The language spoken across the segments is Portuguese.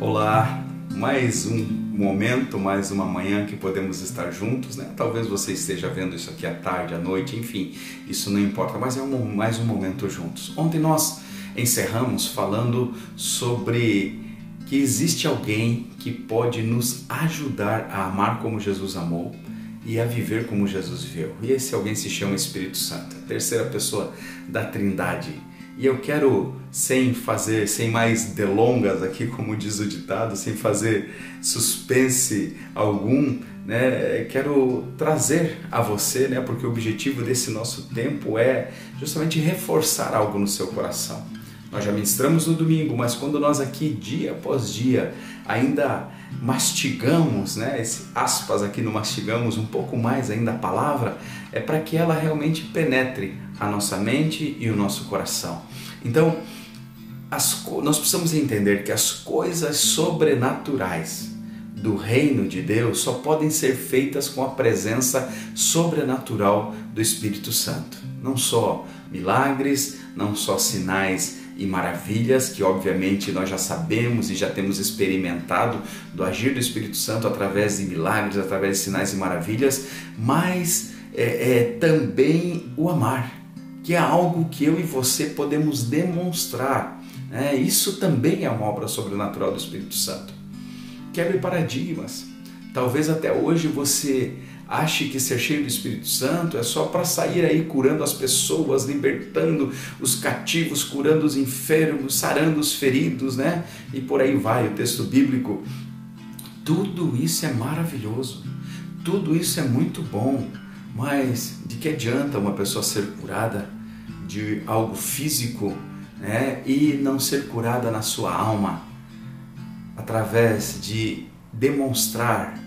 Olá, mais um momento, mais uma manhã que podemos estar juntos, né? Talvez você esteja vendo isso aqui à tarde, à noite, enfim, isso não importa, mas é um, mais um momento juntos. Ontem nós encerramos falando sobre que existe alguém que pode nos ajudar a amar como Jesus amou e a viver como Jesus viveu. E esse alguém se chama Espírito Santo, a terceira pessoa da Trindade e eu quero, sem fazer, sem mais delongas aqui, como diz o ditado, sem fazer suspense algum, né, quero trazer a você, né, porque o objetivo desse nosso tempo é justamente reforçar algo no seu coração. Nós já ministramos no domingo, mas quando nós aqui, dia após dia, ainda mastigamos, né, esse aspas aqui no mastigamos um pouco mais ainda a palavra, é para que ela realmente penetre a nossa mente e o nosso coração. Então, as, nós precisamos entender que as coisas sobrenaturais do reino de Deus só podem ser feitas com a presença sobrenatural do Espírito Santo. Não só milagres, não só sinais e maravilhas, que obviamente nós já sabemos e já temos experimentado do agir do Espírito Santo através de milagres, através de sinais e maravilhas, mas é, é também o amar que é algo que eu e você podemos demonstrar. Né? Isso também é uma obra sobrenatural do Espírito Santo. Quebre paradigmas. Talvez até hoje você ache que ser cheio do Espírito Santo é só para sair aí curando as pessoas, libertando os cativos, curando os enfermos, sarando os feridos, né? E por aí vai o texto bíblico. Tudo isso é maravilhoso. Tudo isso é muito bom. Mas de que adianta uma pessoa ser curada de algo físico né, e não ser curada na sua alma através de demonstrar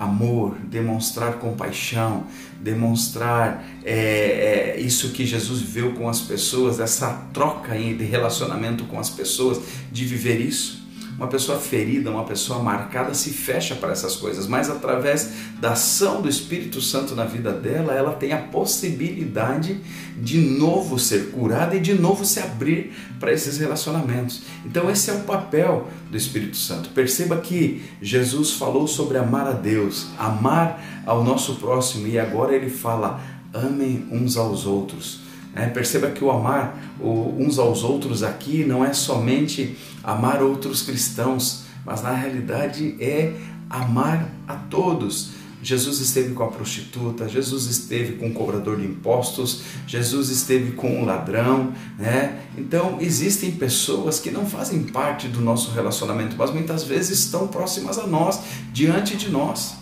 amor, demonstrar compaixão, demonstrar é, é, isso que Jesus viveu com as pessoas, essa troca de relacionamento com as pessoas, de viver isso. Uma pessoa ferida, uma pessoa marcada se fecha para essas coisas, mas através da ação do Espírito Santo na vida dela, ela tem a possibilidade de novo ser curada e de novo se abrir para esses relacionamentos. Então, esse é o papel do Espírito Santo. Perceba que Jesus falou sobre amar a Deus, amar ao nosso próximo, e agora ele fala: amem uns aos outros. É, perceba que o amar uns aos outros aqui não é somente amar outros cristãos, mas na realidade é amar a todos. Jesus esteve com a prostituta, Jesus esteve com o cobrador de impostos, Jesus esteve com o ladrão, né? Então existem pessoas que não fazem parte do nosso relacionamento, mas muitas vezes estão próximas a nós, diante de nós,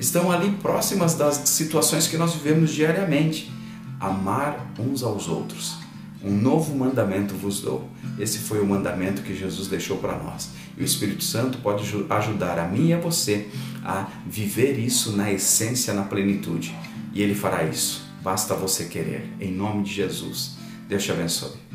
estão ali próximas das situações que nós vivemos diariamente amar uns aos outros. Um novo mandamento vos dou. Esse foi o mandamento que Jesus deixou para nós. E o Espírito Santo pode ajudar a mim e a você a viver isso na essência, na plenitude. E ele fará isso. Basta você querer. Em nome de Jesus. Deus te abençoe.